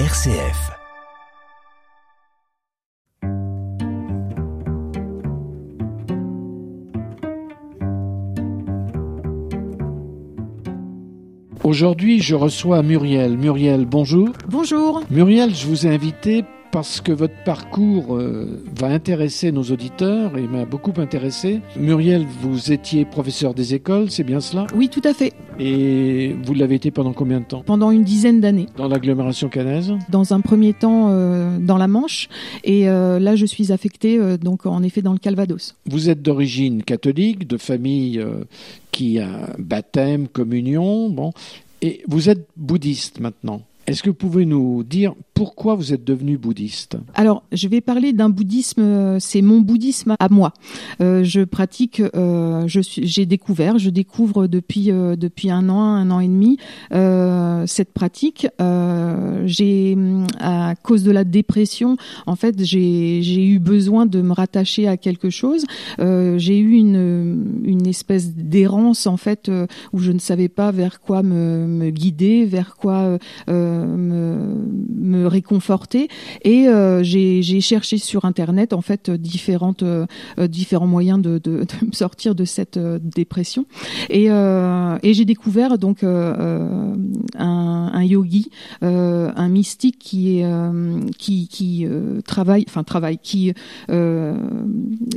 RCF. Aujourd'hui, je reçois Muriel. Muriel, bonjour. Bonjour. Muriel, je vous ai invité parce que votre parcours euh, va intéresser nos auditeurs et m'a beaucoup intéressé. Muriel, vous étiez professeur des écoles, c'est bien cela? Oui, tout à fait. Et vous l'avez été pendant combien de temps? Pendant une dizaine d'années. Dans l'agglomération canaise? Dans un premier temps euh, dans la Manche et euh, là je suis affectée donc en effet dans le Calvados. Vous êtes d'origine catholique, de famille qui a baptême, communion, bon, et vous êtes bouddhiste maintenant? Est-ce que vous pouvez nous dire pourquoi vous êtes devenu bouddhiste? Alors, je vais parler d'un bouddhisme, euh, c'est mon bouddhisme à moi. Euh, je pratique, euh, j'ai découvert, je découvre depuis depuis un an, un an et demi cette pratique. J'ai, à cause de la dépression, en fait, j'ai eu besoin de me rattacher à quelque chose. j'ai eu une une espèce d'errance en fait où je ne savais pas vers quoi me guider, vers quoi me, réconforter. Et euh, j'ai cherché sur internet en fait différentes euh, différents moyens de, me sortir de cette euh, dépression. Et, j'ai découvert donc un, yogi, un mystique qui qui, travaille, enfin travaille, qui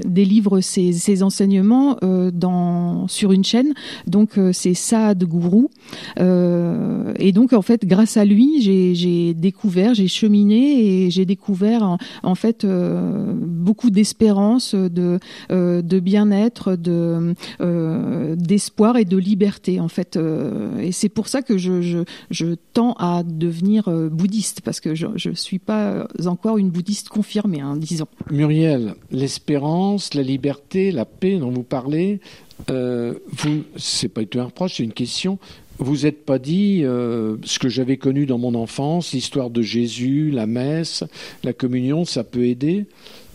délivre ses, enseignements sur une chaîne. Donc c'est Saad Guru. et donc en fait grâce à lui j'ai découvert, j'ai cheminé et j'ai découvert en, fait euh, beaucoup d'espérance, de, euh, bien-être, euh, d'espoir et de liberté en fait. Et c'est pour ça que je, tends à devenir bouddhiste parce que je ne suis pas encore une bouddhiste confirmée, hein, disons. Muriel, l'espérance, la liberté, la paix dont vous parlez, euh, vous, c'est pas du tout un reproche, c'est une question vous n'êtes pas dit euh, ce que j'avais connu dans mon enfance, l'histoire de Jésus, la messe, la communion, ça peut aider?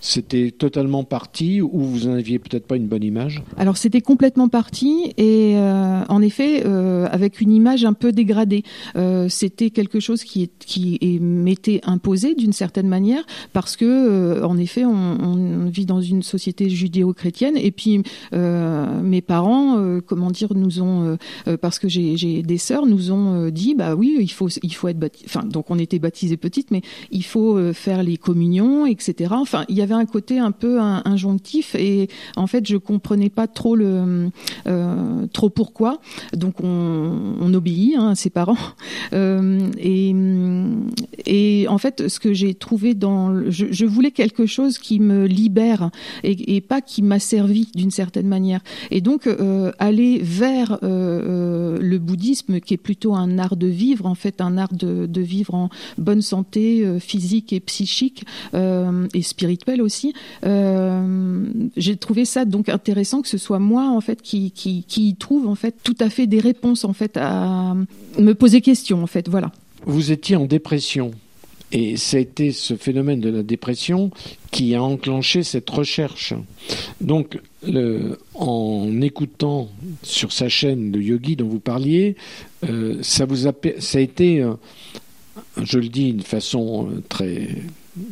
C'était totalement parti ou vous n'en aviez peut-être pas une bonne image? Alors c'était complètement parti et euh, en effet euh, avec une image un peu dégradée. Euh, c'était quelque chose qui, qui m'était imposé d'une certaine manière parce que euh, en effet on, on, vit dans une société judéo-chrétienne et puis euh, mes parents, euh, comment dire, nous ont parce que j'ai des sœurs, nous ont dit bah oui il faut il faut être. Enfin donc on était baptisés petites mais il faut faire les communions etc. Enfin il y avait un côté un peu injonctif et en fait je comprenais pas trop le euh, trop pourquoi. Donc on, obéit hein, à ses parents euh, et, et en fait ce que j'ai trouvé dans je, voulais quelque chose qui me libère et, pas qui m'a servi d'une certaine manière et donc euh, aller vers le bouddhisme qui est plutôt un art de vivre en fait un art de, de vivre en bonne santé physique et psychique et spirituelle aussi. Euh, j'ai trouvé ça donc intéressant que ce soit moi en fait qui, qui, trouve en fait tout à fait des réponses en fait à me poser question en fait voilà. Vous étiez en dépression. Et été ce phénomène de la dépression qui a enclenché cette recherche. Donc, en écoutant sur sa chaîne le yogi dont vous parliez, euh, ça vous a, ça a été, euh, je le dis d'une façon très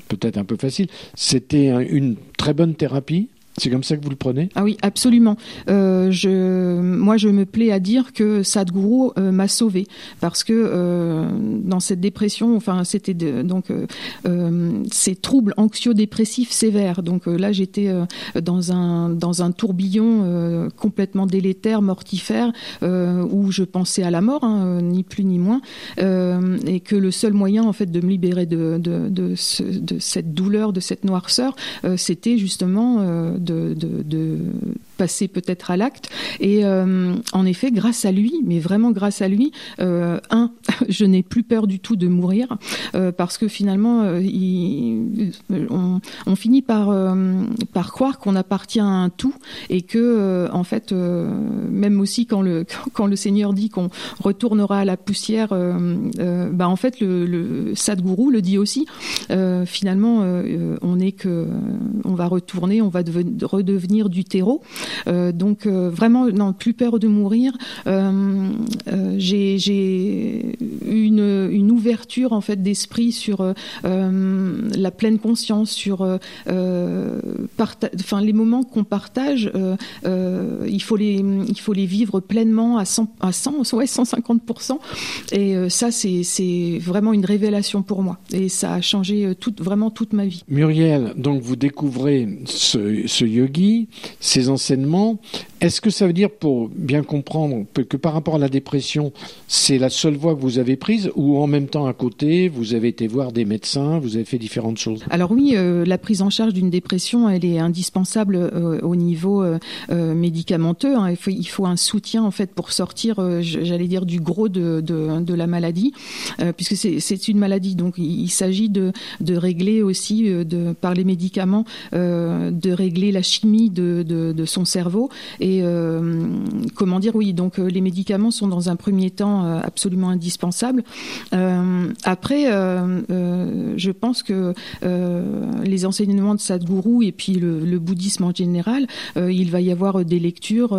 peut-être un peu facile, c'était une très bonne thérapie c'est comme ça que vous le prenez? Ah oui, absolument. Euh, je, moi, je me plais à dire que Sadhguru euh, m'a sauvé parce que euh, dans cette dépression, enfin, c'était donc ces troubles anxio-dépressifs sévères. Donc là, j'étais dans un dans un tourbillon complètement délétère, mortifère, où je pensais à la mort, hein, ni plus ni moins, et que le seul moyen, en fait, de me libérer de de, de cette douleur, de cette noirceur, c'était justement de de, de, passer peut-être à l'acte. Et euh, en effet, grâce à lui, mais vraiment grâce à lui, euh, un, je n'ai plus peur du tout de mourir euh, parce que finalement, euh, il, on, on, finit par, euh, par croire qu'on appartient à un tout et que, euh, en fait, même aussi quand le, quand le Seigneur dit qu'on retournera à la poussière, bah, en fait, le, le Sadhguru le dit aussi. finalement, on est que, on va retourner, on va redevenir du terreau. Euh, donc euh, vraiment, non, plus peur de mourir. Euh, j'ai une, une l'ouverture en fait d'esprit sur la pleine conscience, sur les moments qu'on partage, il faut les il faut les vivre pleinement à 100 à 100 ouais 150 et ça c'est vraiment une révélation pour moi et ça a changé vraiment toute ma vie. Muriel, donc vous découvrez ce, ce yogi, ses enseignements événement est-ce que ça veut dire, pour bien comprendre, que par rapport à la dépression, c'est la seule voie que vous avez prise ou en même temps à côté, vous avez été voir des médecins, vous avez fait différentes choses? Alors oui, euh, la prise en charge d'une dépression, elle est indispensable euh, au niveau euh, médicamenteux. Hein. Il, faut, un soutien en fait pour sortir, j'allais dire, du gros de, de, la maladie, puisque c'est une maladie. Donc il, s'agit de, de, régler aussi, de, par les médicaments, de régler la chimie de, de son cerveau et et euh, comment dire, oui, donc euh, les médicaments sont dans un premier temps euh, absolument indispensables. après, je pense que les enseignements de Sadhguru et puis le, bouddhisme en général, il va y avoir des lectures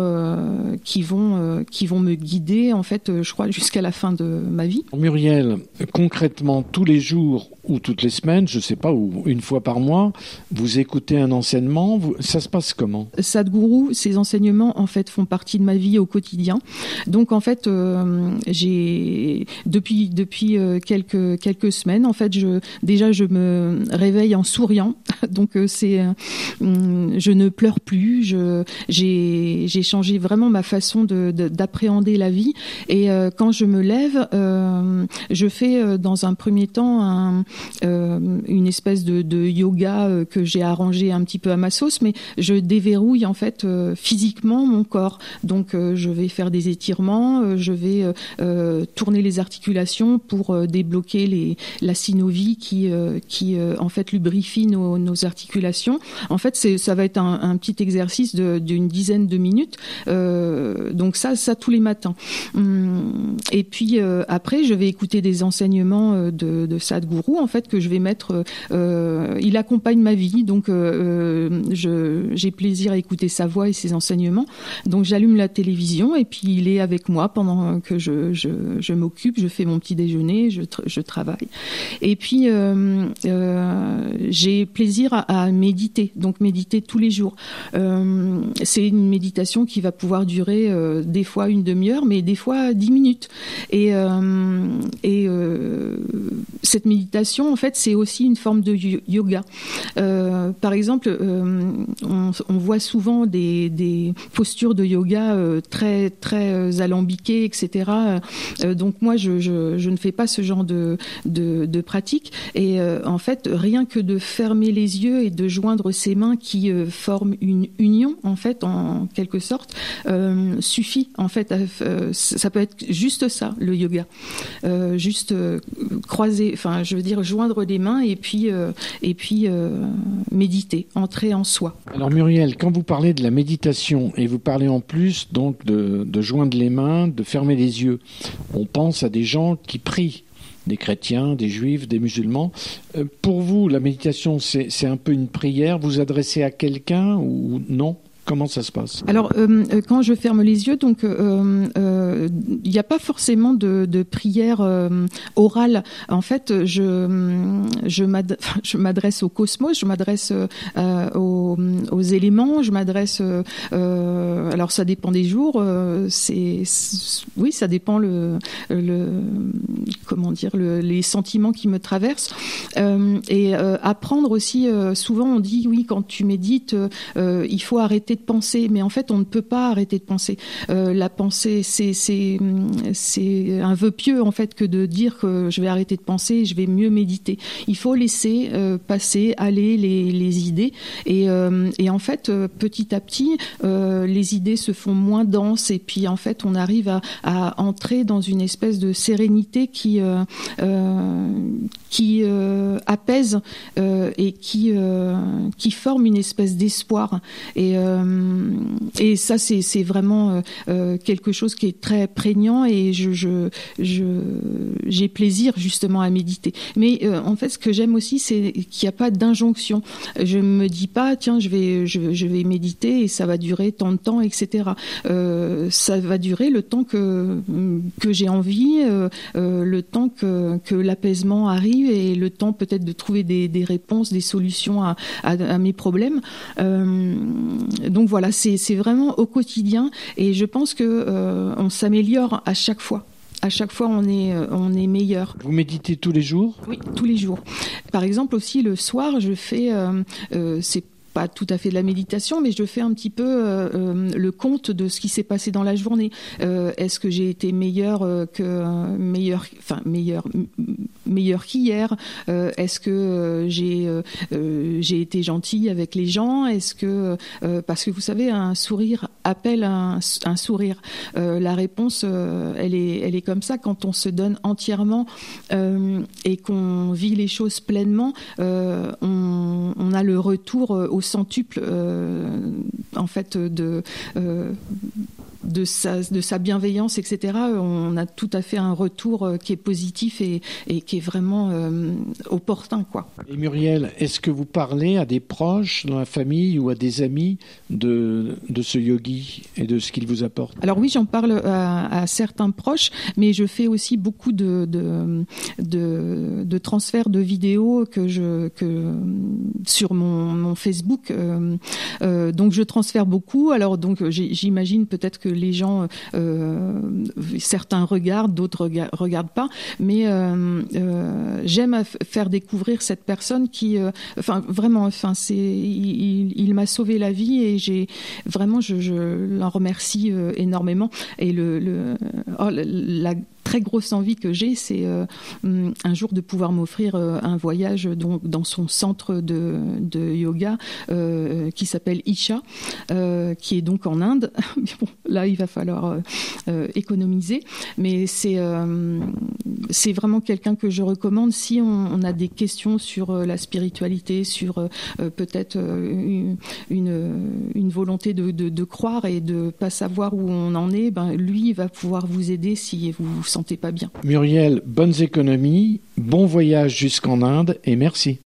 qui vont qui vont me guider en fait, je crois jusqu'à la fin de ma vie. Muriel, concrètement, tous les jours ou toutes les semaines, je ne sais pas, ou une fois par mois, vous écoutez un enseignement, ça se passe comment? Sadhguru, ces enseignements en fait font partie de ma vie au quotidien. Donc en fait, euh, j'ai depuis depuis euh, quelques quelques semaines, en fait, déjà je me réveille en souriant. Donc euh, c'est je ne pleure plus. J'ai changé vraiment ma façon de d'appréhender la vie. Et quand je me lève, je fais dans un premier temps un une espèce de, de yoga que j'ai arrangé un petit peu à ma sauce, mais je déverrouille en fait euh, mon corps. Donc je vais faire des étirements, je vais tourner les articulations pour débloquer les, la synovie qui, qui en fait lubrifie nos, articulations. En fait, ça va être un, petit exercice d'une dizaine de minutes. donc ça, ça tous les matins. Hum, et puis après, je vais écouter des enseignements de, Sadhguru en fait que je vais mettre. Euh, il accompagne ma vie, donc euh, euh, j'ai plaisir à écouter sa voix et ses enseignements. Donc j'allume la télévision et puis il est avec moi pendant que je, m'occupe, je fais mon petit déjeuner, je, travaille. Et puis j'ai plaisir à, méditer, donc méditer tous les jours. c'est une méditation qui va pouvoir durer des fois une demi-heure, mais des fois dix minutes. Et, et cette méditation en fait, c'est aussi une forme de yoga. Euh, par exemple, euh, on, voit souvent des, postures de yoga euh, très très alambiquées, etc. donc moi, je, ne fais pas ce genre de, de, pratique. Et en fait, rien que de fermer les yeux et de joindre ses mains qui forment une union, en fait, en quelque sorte, suffit. En fait, ça peut être juste ça, le yoga, juste croiser. Enfin, je veux dire joindre les mains et puis, euh, et puis euh, méditer, entrer en soi. Alors Muriel, quand vous parlez de la méditation et vous parlez en plus donc de, joindre les mains, de fermer les yeux, on pense à des gens qui prient des chrétiens, des juifs, des musulmans. Euh, pour vous, la méditation, c'est un peu une prière. Vous adressez à quelqu'un ou non? Comment ça se passe? Alors, euh, euh, quand je ferme les yeux, donc il n'y a pas forcément de, prière orale. En fait, je je m'adresse au cosmos, je m'adresse aux, aux, éléments, je m'adresse. alors, ça dépend des jours. c'est oui, ça dépend le, le comment dire le, les sentiments qui me traversent. et apprendre aussi. souvent, on dit oui, quand tu médites, il faut arrêter de penser, mais en fait, on ne peut pas arrêter de penser. Euh, la pensée, c'est c'est un vœu pieux en fait que de dire que je vais arrêter de penser, je vais mieux méditer. Il faut laisser euh, passer, aller les, les idées, et, euh, et en fait, petit à petit, les idées se font moins denses, et puis en fait, on arrive à, à entrer dans une espèce de sérénité qui qui apaise et qui qui forme une espèce d'espoir. Et euh, et ça, c'est vraiment euh, euh, quelque chose qui est très prégnant et j'ai plaisir justement à méditer. Mais euh, en fait, ce que j'aime aussi, c'est qu'il n'y a pas d'injonction. Je me dis pas, tiens, je vais, je, vais méditer et ça va durer tant de temps, etc. Ça va durer le temps que que j'ai envie, le temps que, que l'apaisement arrive et le temps peut-être de trouver des, des, réponses, des solutions à, à, à mes problèmes. donc voilà, c'est vraiment au quotidien et je pense que on s'améliore à chaque fois à chaque fois on est euh, on est meilleur. Vous méditez tous les jours? Oui, tous les jours. Par exemple aussi le soir, je fais euh, euh, c'est pas tout à fait de la méditation, mais je fais un petit peu euh, euh, le compte de ce qui s'est passé dans la journée. Euh, est-ce que j'ai été meilleur que meilleur, enfin meilleur, meilleur qu'hier Est-ce que j'ai j'ai été gentil avec les gens? Est-ce que parce que vous savez, un sourire appelle un, sourire. la réponse, elle est elle est comme ça quand on se donne entièrement et qu'on vit les choses pleinement. on, on a le retour au centuple euh, en fait de euh, de sa, de sa bienveillance, etc., on a tout à fait un retour euh, qui est positif et, et qui est vraiment opportun. Quoi. Et Muriel, est-ce que vous parlez à des proches dans la famille ou à des amis de, de ce yogi et de ce qu'il vous apporte? Alors oui, j'en parle à, à, certains proches, mais je fais aussi beaucoup de, de, de, de transferts de vidéos que je, que, sur mon, mon Facebook euh, euh, donc je transfère beaucoup. Alors donc j'imagine peut-être que les gens, euh, certains regardent, d'autres regardent pas, mais j'aime faire découvrir cette personne qui, enfin vraiment, enfin c'est, il, m'a sauvé la vie et j'ai vraiment, je, l'en remercie énormément. Et le, le oh, la très grosse envie que j'ai, c'est euh, mm, un jour de pouvoir m'offrir euh, un voyage donc, dans son centre de, yoga euh, qui s'appelle Isha, qui est donc en Inde. là, il va falloir économiser, mais c'est vraiment quelqu'un que je recommande si on, a des questions sur la spiritualité, sur peut-être une, volonté de, croire et de pas savoir où on en est. Ben, lui, il va pouvoir vous aider si vous vous sentez Muriel, bonnes économies, bon voyage jusqu'en Inde et merci.